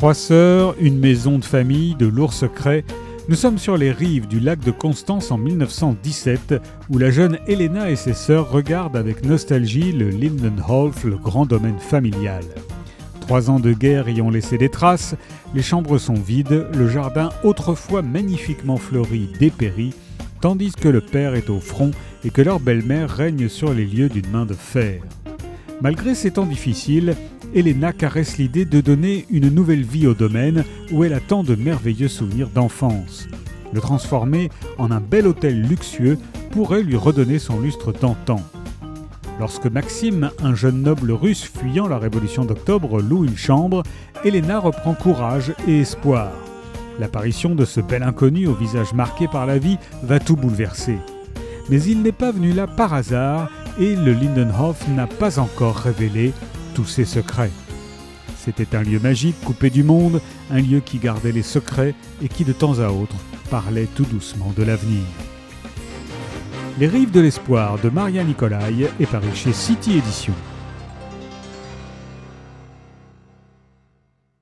Trois sœurs, une maison de famille, de lourds secrets. Nous sommes sur les rives du lac de Constance en 1917, où la jeune Helena et ses sœurs regardent avec nostalgie le Lindenhof, le grand domaine familial. Trois ans de guerre y ont laissé des traces, les chambres sont vides, le jardin autrefois magnifiquement fleuri dépérit, tandis que le père est au front et que leur belle-mère règne sur les lieux d'une main de fer. Malgré ces temps difficiles, Elena caresse l'idée de donner une nouvelle vie au domaine où elle a tant de merveilleux souvenirs d'enfance. Le transformer en un bel hôtel luxueux pourrait lui redonner son lustre d'antan. Lorsque Maxime, un jeune noble russe fuyant la révolution d'octobre, loue une chambre, Elena reprend courage et espoir. L'apparition de ce bel inconnu au visage marqué par la vie va tout bouleverser. Mais il n'est pas venu là par hasard et le Lindenhof n'a pas encore révélé tous ses secrets. C'était un lieu magique coupé du monde, un lieu qui gardait les secrets et qui de temps à autre parlait tout doucement de l'avenir. Les rives de l'espoir de Maria Nicolai est paru chez City Edition.